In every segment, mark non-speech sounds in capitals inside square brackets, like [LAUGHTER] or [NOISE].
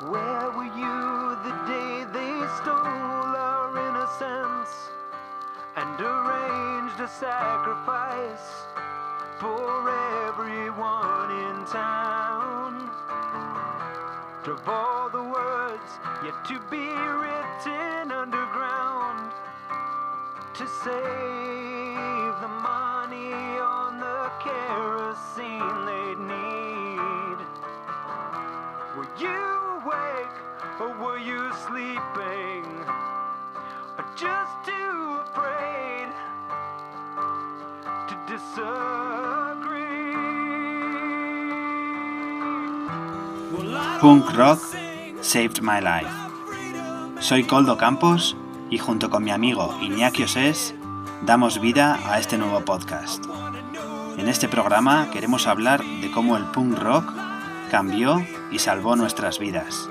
Where were you the day they stole our innocence and arranged a sacrifice for everyone in town? Of all the words yet to be written underground to save the money on the kerosene Punk Rock Saved My Life. Soy Coldo Campos y junto con mi amigo Iñaki Osés damos vida a este nuevo podcast. En este programa queremos hablar de cómo el punk rock cambió y salvó nuestras vidas.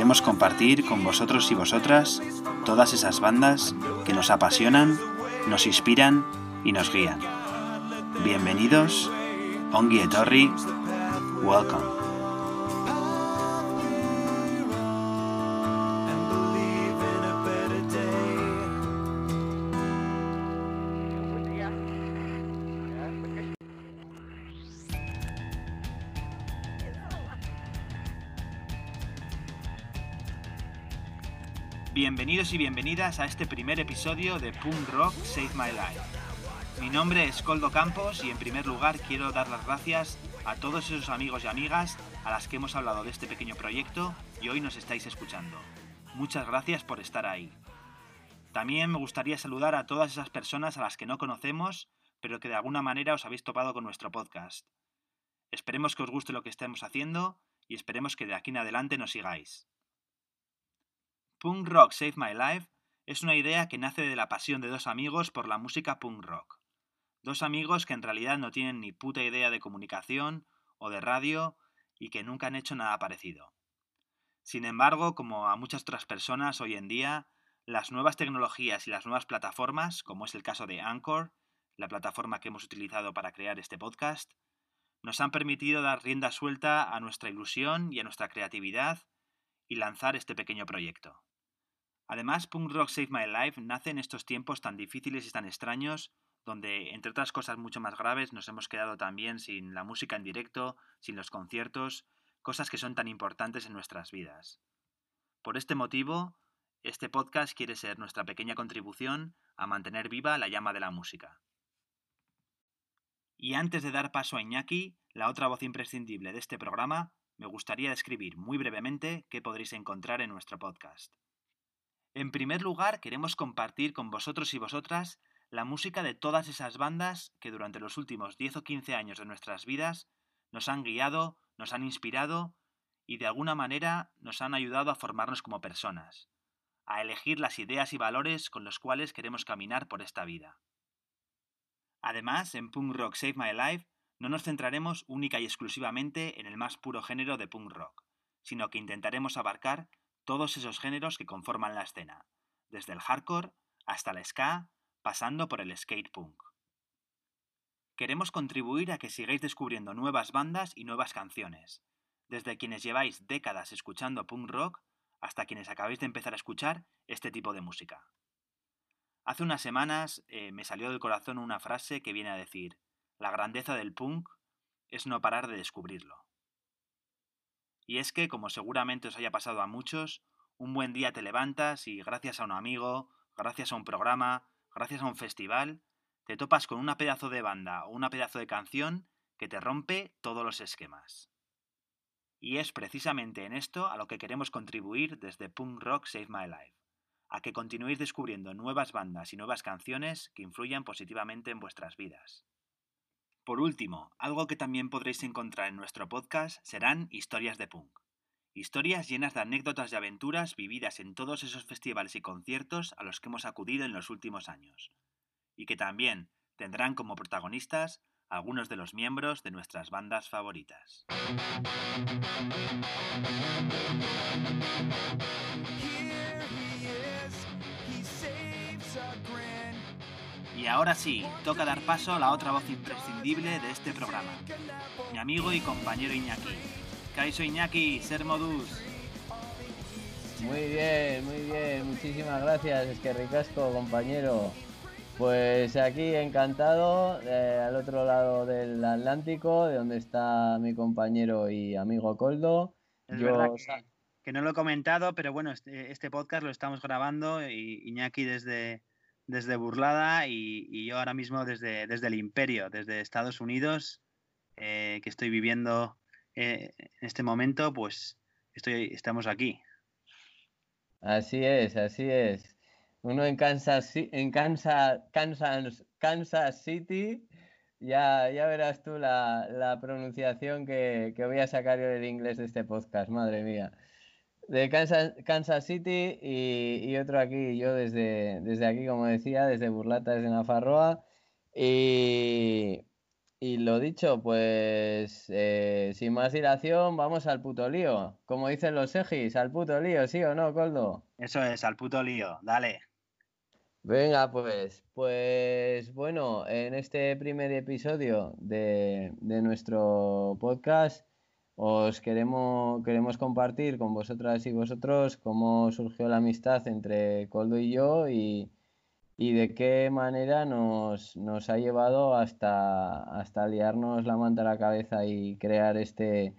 Queremos compartir con vosotros y vosotras todas esas bandas que nos apasionan, nos inspiran y nos guían. Bienvenidos, Ongi Etorri, welcome. Bienvenidos y bienvenidas a este primer episodio de Punk Rock Save My Life. Mi nombre es Coldo Campos y en primer lugar quiero dar las gracias a todos esos amigos y amigas a las que hemos hablado de este pequeño proyecto y hoy nos estáis escuchando. Muchas gracias por estar ahí. También me gustaría saludar a todas esas personas a las que no conocemos, pero que de alguna manera os habéis topado con nuestro podcast. Esperemos que os guste lo que estemos haciendo y esperemos que de aquí en adelante nos sigáis. Punk Rock Save My Life es una idea que nace de la pasión de dos amigos por la música punk rock. Dos amigos que en realidad no tienen ni puta idea de comunicación o de radio y que nunca han hecho nada parecido. Sin embargo, como a muchas otras personas hoy en día, las nuevas tecnologías y las nuevas plataformas, como es el caso de Anchor, la plataforma que hemos utilizado para crear este podcast, nos han permitido dar rienda suelta a nuestra ilusión y a nuestra creatividad y lanzar este pequeño proyecto. Además, Punk Rock Save My Life nace en estos tiempos tan difíciles y tan extraños, donde, entre otras cosas mucho más graves, nos hemos quedado también sin la música en directo, sin los conciertos, cosas que son tan importantes en nuestras vidas. Por este motivo, este podcast quiere ser nuestra pequeña contribución a mantener viva la llama de la música. Y antes de dar paso a Iñaki, la otra voz imprescindible de este programa, me gustaría describir muy brevemente qué podréis encontrar en nuestro podcast. En primer lugar, queremos compartir con vosotros y vosotras la música de todas esas bandas que durante los últimos 10 o 15 años de nuestras vidas nos han guiado, nos han inspirado y de alguna manera nos han ayudado a formarnos como personas, a elegir las ideas y valores con los cuales queremos caminar por esta vida. Además, en Punk Rock Save My Life no nos centraremos única y exclusivamente en el más puro género de punk rock, sino que intentaremos abarcar todos esos géneros que conforman la escena, desde el hardcore hasta el ska, pasando por el skate punk. Queremos contribuir a que sigáis descubriendo nuevas bandas y nuevas canciones, desde quienes lleváis décadas escuchando punk rock hasta quienes acabáis de empezar a escuchar este tipo de música. Hace unas semanas eh, me salió del corazón una frase que viene a decir, la grandeza del punk es no parar de descubrirlo. Y es que, como seguramente os haya pasado a muchos, un buen día te levantas y gracias a un amigo, gracias a un programa, gracias a un festival, te topas con una pedazo de banda o una pedazo de canción que te rompe todos los esquemas. Y es precisamente en esto a lo que queremos contribuir desde Punk Rock Save My Life, a que continuéis descubriendo nuevas bandas y nuevas canciones que influyan positivamente en vuestras vidas. Por último, algo que también podréis encontrar en nuestro podcast serán historias de punk. Historias llenas de anécdotas y aventuras vividas en todos esos festivales y conciertos a los que hemos acudido en los últimos años. Y que también tendrán como protagonistas algunos de los miembros de nuestras bandas favoritas. Y ahora sí, toca dar paso a la otra voz imprescindible de este programa, mi amigo y compañero Iñaki. Kaiso Iñaki, ser modus. Muy bien, muy bien, muchísimas gracias, es que ricasco, compañero. Pues aquí encantado, eh, al otro lado del Atlántico, de donde está mi compañero y amigo Coldo. Es Yo verdad que no lo he comentado, pero bueno, este, este podcast lo estamos grabando y Iñaki desde, desde Burlada y, yo ahora mismo desde, desde el Imperio, desde Estados Unidos, eh, que estoy viviendo eh, en este momento, pues estoy, estamos aquí. Así es, así es. Uno en Kansas, en Kansas, Kansas, Kansas City, ya, ya verás tú la, la pronunciación que, que voy a sacar yo del inglés de este podcast, madre mía. De Kansas, Kansas City y, y otro aquí, yo desde, desde aquí, como decía, desde Burlata, desde Nafarroa. Y, y lo dicho, pues eh, sin más dilación, vamos al puto lío. Como dicen los ejis, al puto lío, ¿sí o no, Coldo? Eso es, al puto lío, dale. Venga, pues, pues bueno, en este primer episodio de, de nuestro podcast os queremos, queremos compartir con vosotras y vosotros cómo surgió la amistad entre Coldo y yo y, y de qué manera nos, nos ha llevado hasta, hasta liarnos la manta a la cabeza y crear este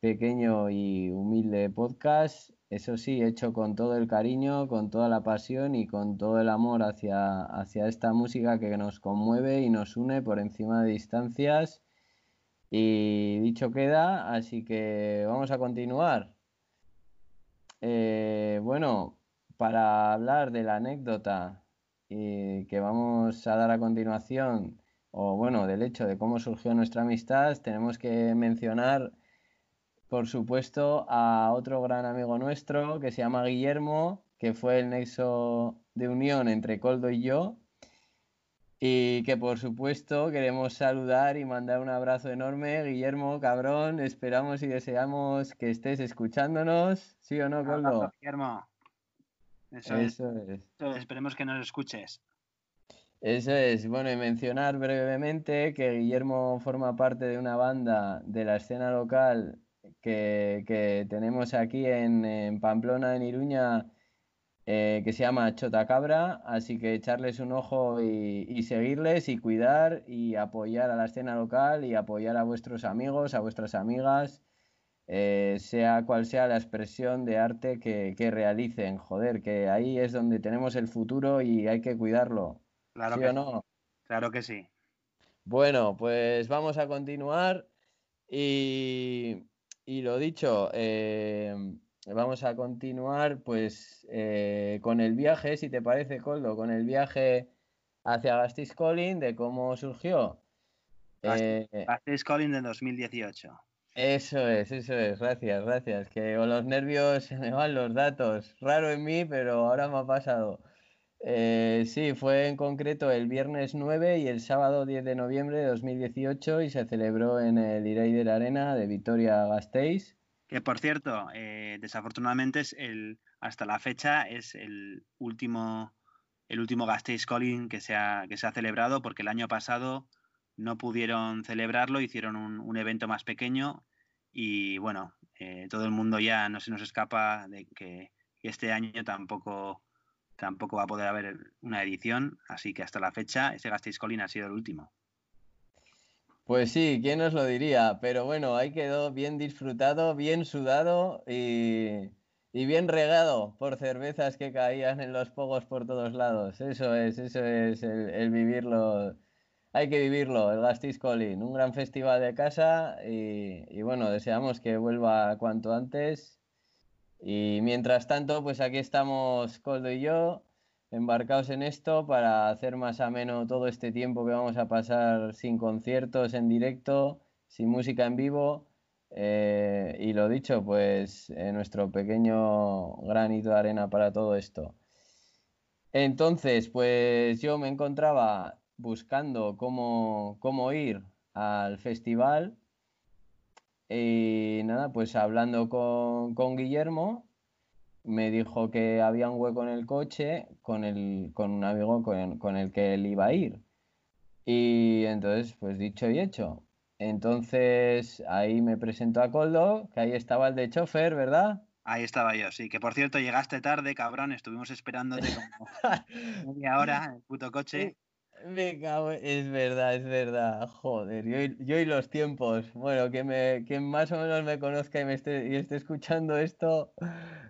pequeño y humilde podcast, eso sí, hecho con todo el cariño, con toda la pasión y con todo el amor hacia, hacia esta música que nos conmueve y nos une por encima de distancias. Y dicho queda, así que vamos a continuar. Eh, bueno, para hablar de la anécdota eh, que vamos a dar a continuación, o bueno, del hecho de cómo surgió nuestra amistad, tenemos que mencionar, por supuesto, a otro gran amigo nuestro que se llama Guillermo, que fue el nexo de unión entre Coldo y yo. Y que por supuesto queremos saludar y mandar un abrazo enorme, Guillermo, cabrón. Esperamos y deseamos que estés escuchándonos, ¿sí o no, Coldo? Guillermo. Eso es, Eso es. eso es, esperemos que nos escuches. Eso es. Bueno, y mencionar brevemente que Guillermo forma parte de una banda de la escena local que, que tenemos aquí en, en Pamplona, en Iruña, eh, que se llama Chotacabra, así que echarles un ojo y, y seguirles y cuidar y apoyar a la escena local y apoyar a vuestros amigos, a vuestras amigas, eh, sea cual sea la expresión de arte que, que realicen. Joder, que ahí es donde tenemos el futuro y hay que cuidarlo. Claro ¿Sí que o sí, no? claro que sí. Bueno, pues vamos a continuar y, y lo dicho, eh, vamos a continuar pues eh, con el viaje, si te parece, Coldo, con el viaje hacia Gastiscolin, de cómo surgió. Gasti- Eh, de 2018. eso es, eso es, gracias, gracias, que con los nervios se me van los datos, raro en mí, pero ahora me ha pasado. Eh, sí, fue en concreto el viernes 9 y el sábado 10 de noviembre de 2018 y se celebró en el Iraider Arena de Vitoria-Gasteiz. Que por cierto, eh, desafortunadamente es el, hasta la fecha es el último, el último Gasteiz Calling que se ha, que se ha celebrado porque el año pasado no pudieron celebrarlo, hicieron un, evento más pequeño y bueno, eh, todo el mundo ya no se nos escapa de que este año tampoco, tampoco va a poder haber una edición, así que hasta la fecha ese Gasteiz Calling ha sido el último. Pues sí, ¿quién nos lo diría? Pero bueno, ahí quedó bien disfrutado, bien sudado y, bien regado por cervezas que caían en los pogos por todos lados. Eso es, eso es el, el vivirlo. Hay que vivirlo, el Gastis Colin, un gran festival de casa y, y bueno, deseamos que vuelva cuanto antes. Y mientras tanto, pues aquí estamos Coldo y yo, embarcados en esto para hacer más ameno todo este tiempo que vamos a pasar sin conciertos en directo, sin música en vivo. eh, y lo dicho, pues eh, nuestro pequeño granito de arena para todo esto. Entonces, pues yo me encontraba buscando cómo, cómo ir al festival y nada, pues hablando con, con Guillermo, me dijo que había un hueco en el coche con, el, con un amigo con, con el que él iba a ir. Y entonces, pues dicho y hecho. Entonces ahí me presentó a Coldo, que ahí estaba el de chofer, ¿verdad? Ahí estaba yo, sí. Que por cierto, llegaste tarde, cabrón. Estuvimos esperándote como [LAUGHS] media hora en el puto coche. Me cago, es verdad, es verdad. Joder, yo, y- yo y los tiempos. Bueno, que me, que más o menos me conozca y me esté, y esté escuchando esto.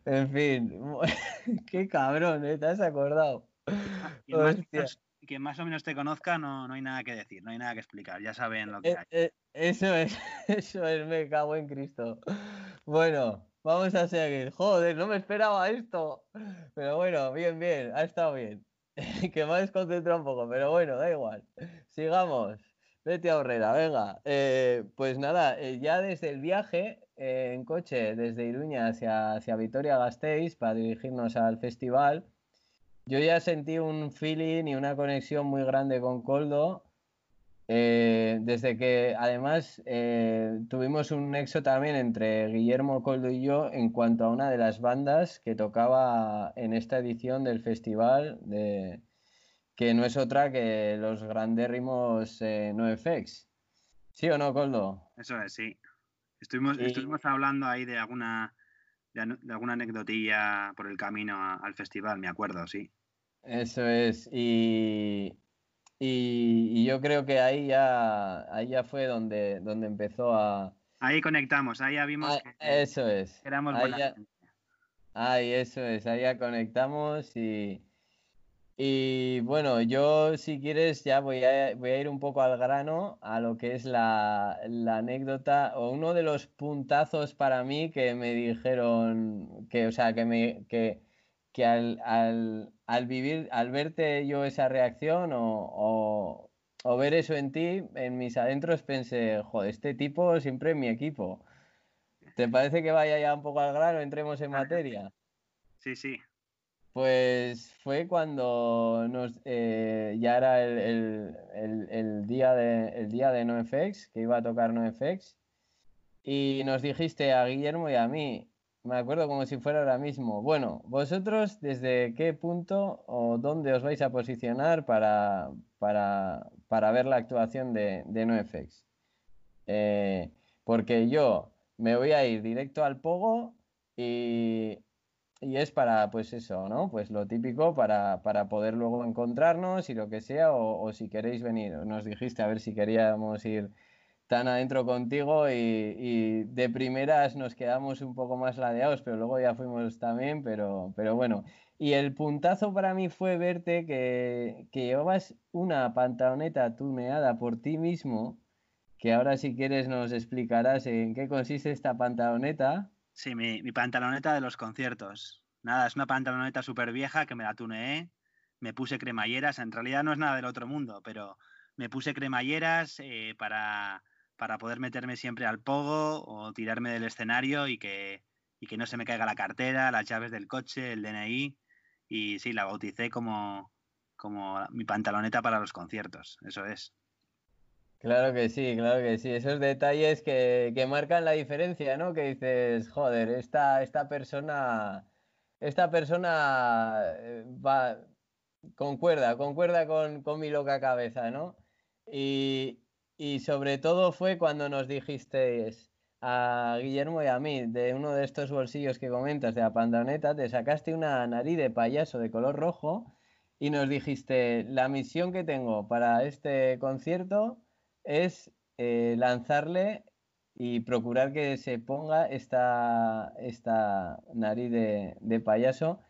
En fin, [LAUGHS] qué cabrón, ¿eh? ¿Te has acordado? Quien más, o Hostia. menos, quien más o menos te conozca, no, no hay nada que decir, no hay nada que explicar. Ya saben lo que Eh, hay. eh, eso es, [LAUGHS] eso es, me cago en Cristo. Bueno, vamos a seguir. Joder, no me esperaba esto. Pero bueno, bien, bien, ha estado bien. [LAUGHS] Que me ha desconcentrado un poco, pero bueno, da igual. Sigamos. Vete a Horrera, venga. Eh, pues nada, eh, ya desde el viaje eh, en coche desde Iruña hacia, hacia Vitoria-Gasteiz para dirigirnos al festival, yo ya sentí un feeling y una conexión muy grande con Coldo. Eh, desde que además eh, tuvimos un nexo también entre Guillermo Coldo y yo en cuanto a una de las bandas que tocaba en esta edición del festival, de, que no es otra que los grandérrimos eh, NoFX. ¿Sí o no, Coldo? Eso es, sí. Estuvimos, Y- estuvimos hablando ahí de alguna, de, alguna anecdotilla por el camino a- al festival, me acuerdo, sí. Eso es. Y, y- y yo creo que ahí ya, ahí ya fue donde, donde empezó a... Ahí conectamos, ahí ya vimos Ah, que, eso es. que éramos ahí ya- eso es, ahí ya conectamos y, y bueno, yo si quieres ya voy a, voy a ir un poco al grano a lo que es la, la anécdota o uno de los puntazos para mí que me dijeron que, o sea, que me que, que al, al, al vivir, al verte yo esa reacción o, o, o ver eso en ti, en mis adentros pensé, joder, este tipo siempre en mi equipo. ¿Te parece que vaya ya un poco al grano, entremos en [LAUGHS] materia? Sí, sí. Pues fue cuando nos, eh, ya era el, el- el- el día de, el día de NoFX, que iba a tocar NoFX, y nos dijiste a Guillermo y a mí, me acuerdo como si fuera ahora mismo, bueno, vosotros desde qué punto o dónde os vais a posicionar para, para, para ver la actuación de, de NoFX. Eh, porque yo me voy a ir directo al Pogo y, y es para, pues eso, ¿no? Pues lo típico para, para poder luego encontrarnos y lo que sea, o, o si queréis venir, nos dijiste a ver si queríamos ir tan adentro contigo y, de primeras nos quedamos un poco más ladeados, pero luego ya fuimos también, pero, pero bueno. Y el puntazo para mí fue verte que, llevabas una pantaloneta tuneada por ti mismo, que ahora si quieres nos explicarás en qué consiste esta pantaloneta. Sí, mi, mi pantaloneta de los conciertos. Nada, es una pantaloneta súper vieja que me la tuneé, me puse cremalleras, en realidad no es nada del otro mundo, pero me puse cremalleras eh, para, para poder meterme siempre al pogo o tirarme del escenario y que, y que no se me caiga la cartera, las llaves del coche, el DNI. Y sí, la bauticé como, como mi pantaloneta para los conciertos, eso es. Claro que sí, claro que sí. Esos detalles que, que marcan la diferencia, ¿no? Que dices, joder, esta, esta persona, esta persona eh, va, concuerda, concuerda con, con mi loca cabeza, ¿no? Y, y sobre todo fue cuando nos dijisteis a Guillermo y a mí, de uno de estos bolsillos que comentas de la pantaloneta, te sacaste una nariz de payaso de color rojo y nos dijiste, la misión que tengo para este concierto es eh, lanzarle y procurar que se ponga esta, esta nariz de, payaso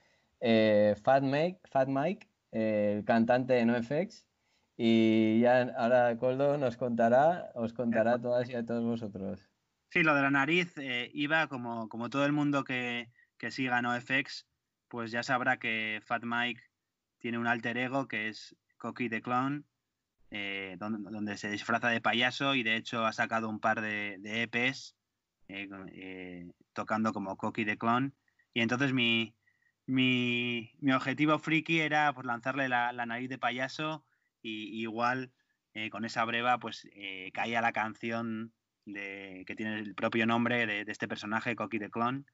eh, Fat Mike, Fat Mike el cantante de NoFX. Y ya ahora Coldo nos contará, os contará a todas y a todos vosotros. Sí, lo de la nariz eh, iba como, como todo el mundo que, que siga NoFX, pues ya sabrá que Fat Mike tiene un alter ego que es Cocky the Clown, eh, donde, donde, se disfraza de payaso y de hecho ha sacado un par de, de EPs eh, eh, tocando como Cocky the Clown. Y entonces mi, mi, mi objetivo friki era pues, lanzarle la, la nariz de payaso y, igual eh, con esa breva pues eh, caía la canción de, que tiene el propio nombre de, de este personaje, Cocky the Clone,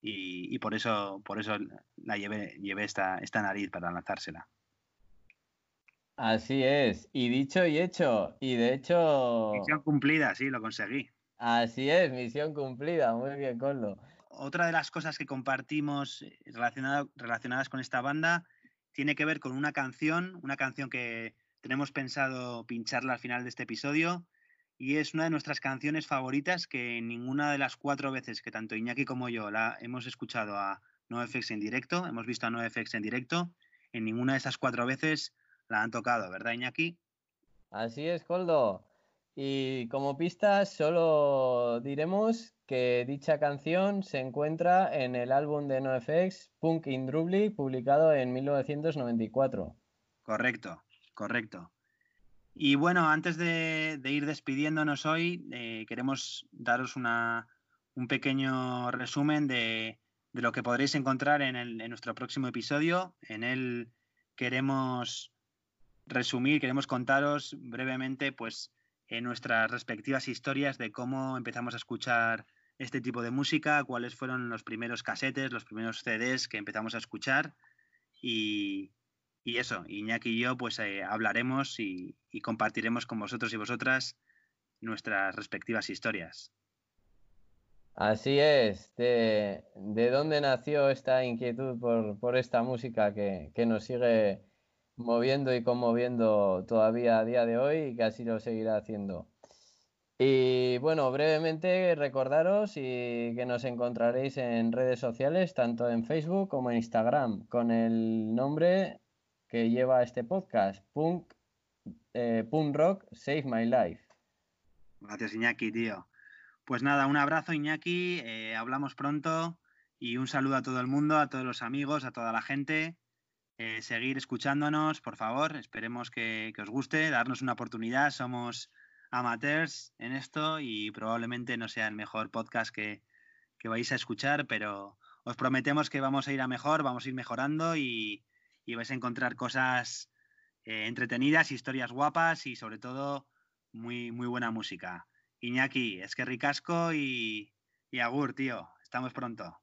y, y, por eso, por eso la llevé, llevé esta, esta nariz para lanzársela. Así es, y dicho y hecho, y de hecho... Misión cumplida, sí, lo conseguí. Así es, misión cumplida, muy bien, Coldo. otra de las cosas que compartimos eh, relacionada- relacionadas con esta banda tiene que ver con una canción, una canción que tenemos pensado pincharla al final de este episodio y es una de nuestras canciones favoritas que ninguna de las cuatro veces que tanto Iñaki como yo la hemos escuchado a NoFX en directo, hemos visto a NoFX en directo, en ninguna de esas cuatro veces la han tocado, ¿verdad Iñaki? Así es, Coldo. Y como pista, solo diremos que dicha canción se encuentra en el álbum de NoFX, Punk in publicado en 1994. Correcto, correcto. Y bueno, antes de, ir despidiéndonos hoy, eh, queremos daros una, un pequeño resumen de, de lo que podréis encontrar en nuestro próximo episodio. En él queremos resumir, queremos contaros brevemente pues en nuestras respectivas historias de cómo empezamos a escuchar este tipo de música, cuáles fueron los primeros casetes, los primeros CDs que empezamos a escuchar y, y eso, Iñaki y yo pues eh, hablaremos y, compartiremos con vosotros y vosotras nuestras respectivas historias. Así es, de, de dónde nació esta inquietud por, por esta música que, que nos sigue moviendo y conmoviendo todavía a día de hoy y que así lo seguirá haciendo. Y bueno, brevemente recordaros y que nos encontraréis en redes sociales, tanto en Facebook como en Instagram, con el nombre que lleva este podcast, Punk, eh, Punk Rock Save My Life. Gracias Iñaki, tío. Pues nada, un abrazo Iñaki, eh, hablamos pronto y un saludo a todo el mundo, a todos los amigos, a toda la gente. Eh, seguir escuchándonos, por favor, esperemos que, que os guste, darnos una oportunidad, somos amateurs en esto y probablemente no sea el mejor podcast que, que vais a escuchar, pero os prometemos que vamos a ir a mejor, vamos a ir mejorando y, y vais a encontrar cosas eh, entretenidas, historias guapas y sobre todo muy, muy buena música. Iñaki, es que ricasco y, y agur, tío. Estamos pronto.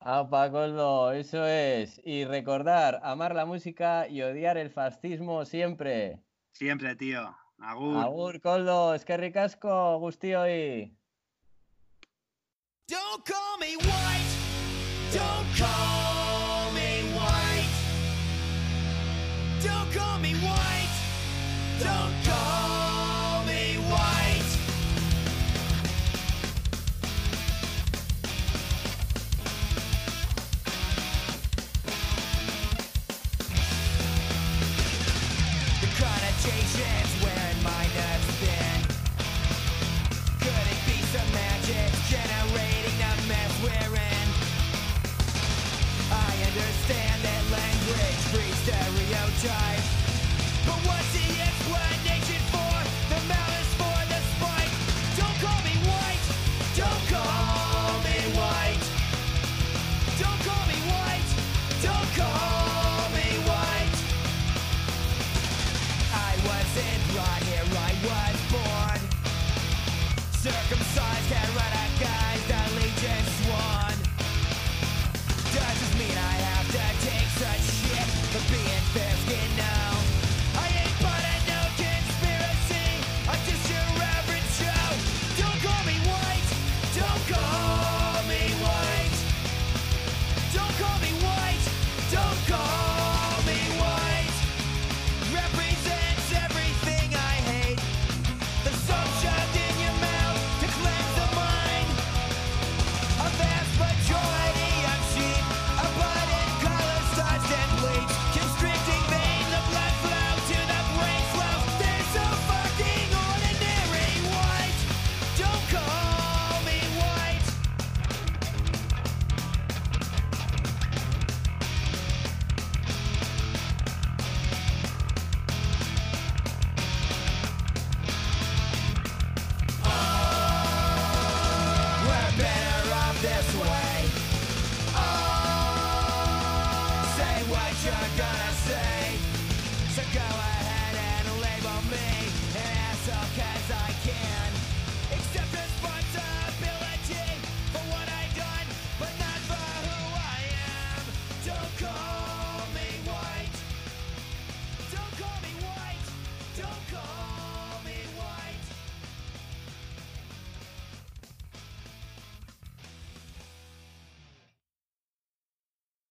Apa, Coldo, eso es. Y recordar, amar la música y odiar el fascismo siempre. Siempre, tío. Agur. Agur, Coldo, es que ricasco, gustío y... Don't call me white. Don't call